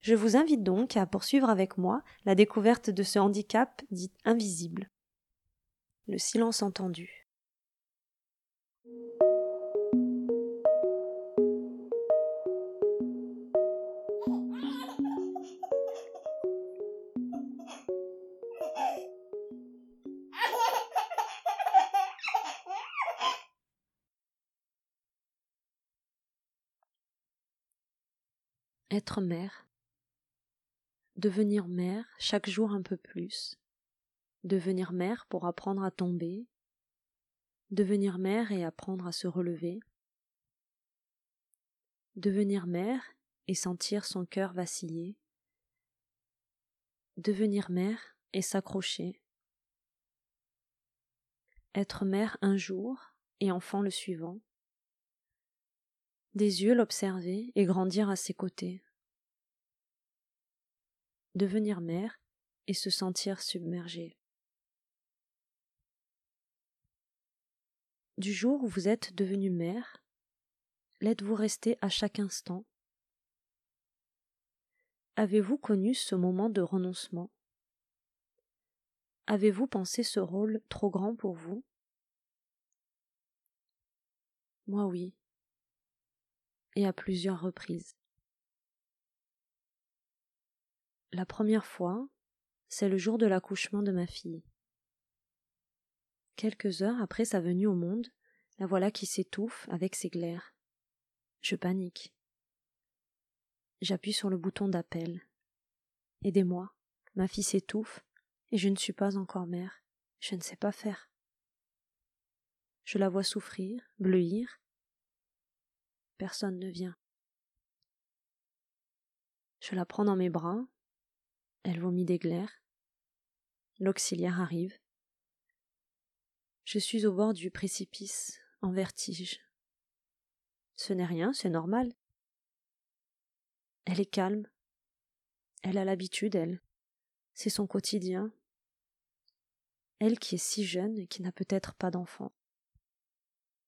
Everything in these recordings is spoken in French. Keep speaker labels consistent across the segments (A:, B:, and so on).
A: Je vous invite donc à poursuivre avec moi la découverte de ce handicap dit invisible. Le silence entendu. Devenir mère chaque jour un peu plus, devenir mère pour apprendre à tomber, devenir mère et apprendre à se relever, devenir mère et sentir son cœur vaciller, devenir mère et s'accrocher, être mère un jour et enfant le suivant, des yeux l'observer et grandir à ses côtés, devenir mère et se sentir submergée. Du jour où vous êtes devenue mère, l'êtes-vous resté à chaque instant? Avez-vous connu ce moment de renoncement? Avez-vous pensé ce rôle trop grand pour vous? Moi oui, et à plusieurs reprises. La première fois, c'est le jour de l'accouchement de ma fille. Quelques heures après sa venue au monde, la voilà qui s'étouffe avec ses glaires. Je panique. J'appuie sur le bouton d'appel. Aidez-moi, ma fille s'étouffe, et je ne suis pas encore mère, je ne sais pas faire. Je la vois souffrir, bleuir. Personne ne vient. Je la prends dans mes bras, elle vomit des glaires. L'auxiliaire arrive. Je suis au bord du précipice, en vertige. Ce n'est rien, c'est normal. Elle est calme. Elle a l'habitude, elle. C'est son quotidien. Elle qui est si jeune et qui n'a peut-être pas d'enfant.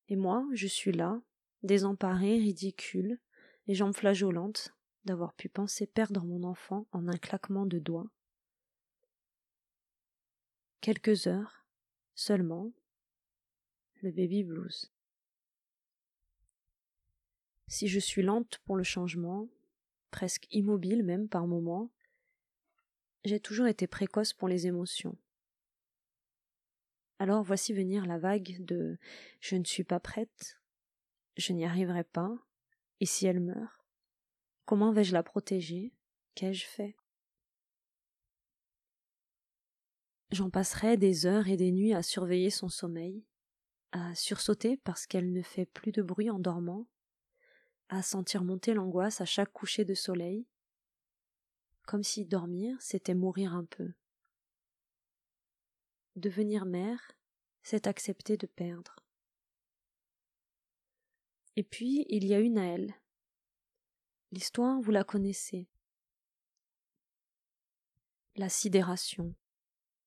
A: Et moi, je suis là, désemparée, ridicule, les jambes flageolantes, d'avoir pu penser perdre mon enfant en un claquement de doigts. Quelques heures seulement, le baby blues. Si je suis lente pour le changement, presque immobile même par moments, j'ai toujours été précoce pour les émotions. Alors voici venir la vague de je ne suis pas prête, je n'y arriverai pas, et si elle meurt? Comment vais-je la protéger? Qu'ai-je fait? J'en passerai des heures et des nuits à surveiller son sommeil, à sursauter parce qu'elle ne fait plus de bruit en dormant, à sentir monter l'angoisse à chaque coucher de soleil, comme si dormir, c'était mourir un peu. Devenir mère, c'est accepter de perdre. Et puis il y a une à elle, L'histoire, vous la connaissez. La sidération.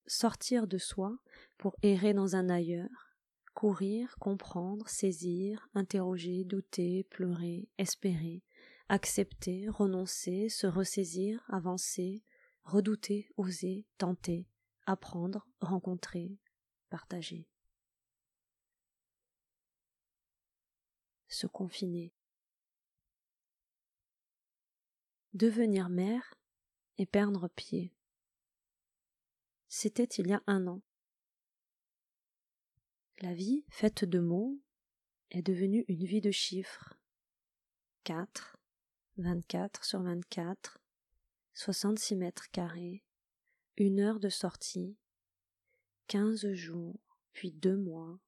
A: Sortir de soi pour errer dans un ailleurs, courir, comprendre, saisir, interroger, douter, pleurer, espérer, accepter, renoncer, se ressaisir, avancer, redouter, oser, tenter, apprendre, rencontrer, partager. Se confiner. Devenir mère et perdre pied. C'était il y a un an. La vie, faite de mots, est devenue une vie de chiffres. 4, 24 sur 24, 66 mètres carrés, une heure de sortie, 15 jours, puis deux mois,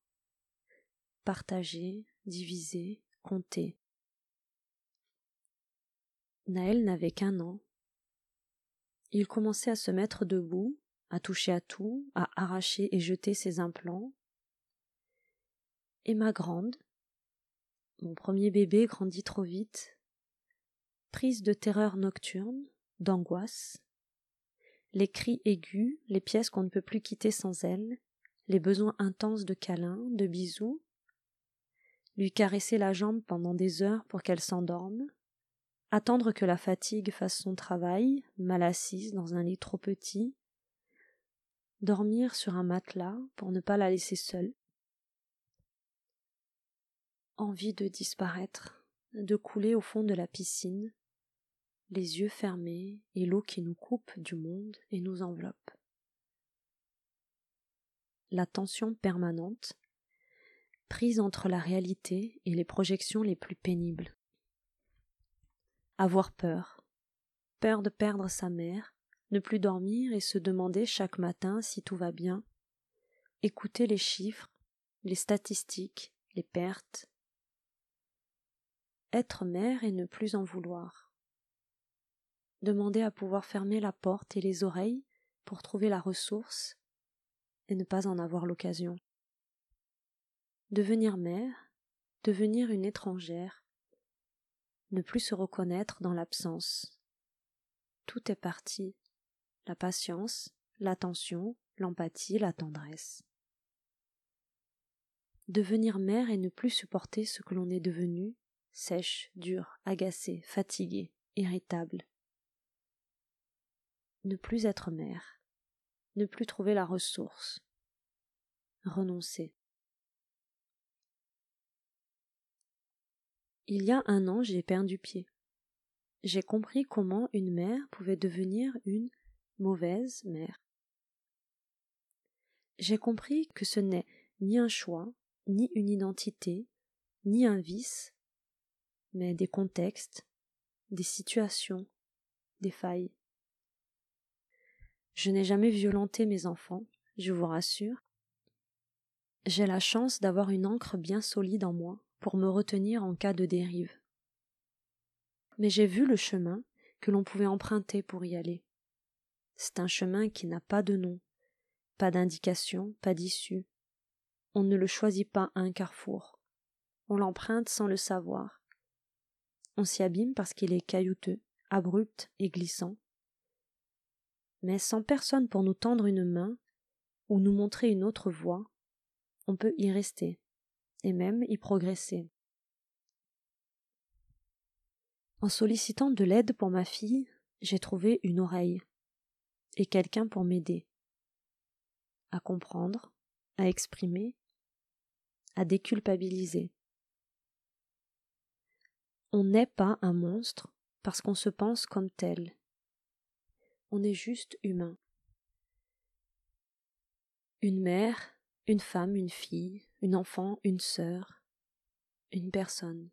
A: partager, diviser, compter. Naël n'avait qu'un an, Il commençait à se mettre debout, à toucher à tout, à arracher et jeter ses implants. Et ma grande, mon premier bébé grandit trop vite, prise de terreur nocturne, d'angoisse, les cris aigus, les pièces qu'on ne peut plus quitter sans elle, les besoins intenses de câlins, de bisous, lui caresser la jambe pendant des heures pour qu'elle s'endorme, attendre que la fatigue fasse son travail, mal assise dans un lit trop petit, dormir sur un matelas pour ne pas la laisser seule, envie de disparaître, de couler au fond de la piscine, les yeux fermés et l'eau qui nous coupe du monde et nous enveloppe. La tension permanente, prise entre la réalité et les projections les plus pénibles. Avoir peur, peur de perdre sa mère, ne plus dormir et se demander chaque matin si tout va bien, écouter les chiffres, les statistiques, les pertes, être mère et ne plus en vouloir. Demander à pouvoir fermer la porte et les oreilles pour trouver la ressource et ne pas en avoir l'occasion. Devenir mère, devenir une étrangère, ne plus se reconnaître dans l'absence. Tout est parti. La patience, l'attention, l'empathie, la tendresse. Devenir mère et ne plus supporter ce que l'on est devenu, sèche, dure, agacée, fatiguée, irritable. Ne plus être mère, ne plus trouver la ressource, renoncer. Il y a un an, j'ai perdu pied. J'ai compris comment une mère pouvait devenir une mauvaise mère. J'ai compris que ce n'est ni un choix, ni une identité, ni un vice, mais des contextes, des situations, des failles. Je n'ai jamais violenté mes enfants, je vous rassure. J'ai la chance d'avoir une encre bien solide en moi pour me retenir en cas de dérive. Mais j'ai vu le chemin que l'on pouvait emprunter pour y aller. C'est un chemin qui n'a pas de nom, pas d'indication, pas d'issue. On ne le choisit pas à un carrefour. On l'emprunte sans le savoir. On s'y abîme parce qu'il est caillouteux, abrupt et glissant. Mais sans personne pour nous tendre une main ou nous montrer une autre voie, on peut y rester et même y progresser. En sollicitant de l'aide pour ma fille, j'ai trouvé une oreille et quelqu'un pour m'aider à comprendre, à exprimer, à déculpabiliser. On n'est pas un monstre parce qu'on se pense comme tel. On est juste humain. Une mère, une femme, une fille, une enfant, une sœur, une personne.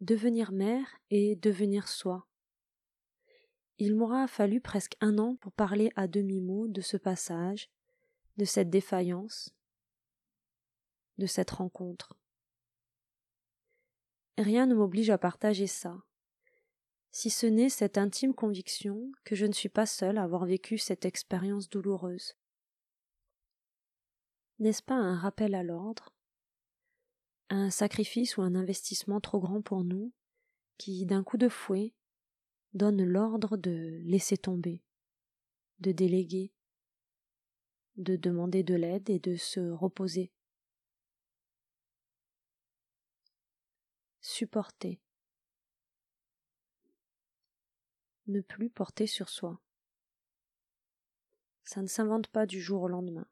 A: Devenir mère et devenir soi. Il m'aura fallu presque un an pour parler à demi-mot de ce passage, de cette défaillance, de cette rencontre. Rien ne m'oblige à partager ça, si ce n'est cette intime conviction que je ne suis pas seule à avoir vécu cette expérience douloureuse. N'est-ce pas un rappel à l'ordre? Un sacrifice ou un investissement trop grand pour nous, qui, d'un coup de fouet, donne l'ordre de laisser tomber, de déléguer, de demander de l'aide et de se reposer. Supporter. Ne plus porter sur soi. Ça ne s'invente pas du jour au lendemain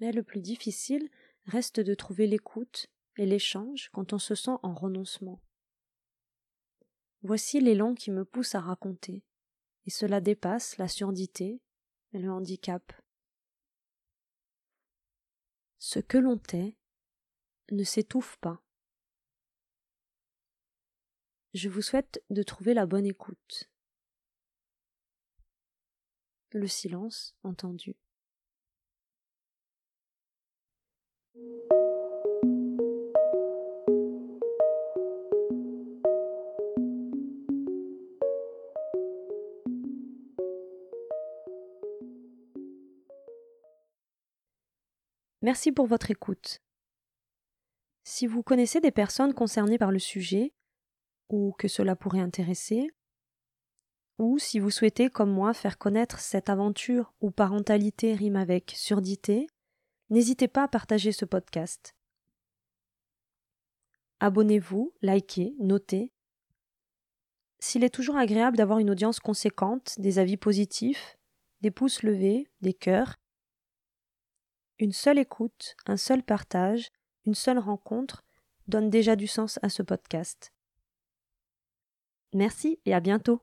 A: mais le plus difficile reste de trouver l'écoute et l'échange quand on se sent en renoncement. Voici l'élan qui me pousse à raconter, et cela dépasse la surdité et le handicap. Ce que l'on tait ne s'étouffe pas. Je vous souhaite de trouver la bonne écoute. Le silence entendu. Merci pour votre écoute. Si vous connaissez des personnes concernées par le sujet, ou que cela pourrait intéresser, ou si vous souhaitez, comme moi, faire connaître cette aventure où parentalité rime avec surdité, n'hésitez pas à partager ce podcast. Abonnez-vous, likez, notez. S'il est toujours agréable d'avoir une audience conséquente, des avis positifs, des pouces levés, des cœurs, une seule écoute, un seul partage, une seule rencontre donne déjà du sens à ce podcast. Merci et à bientôt.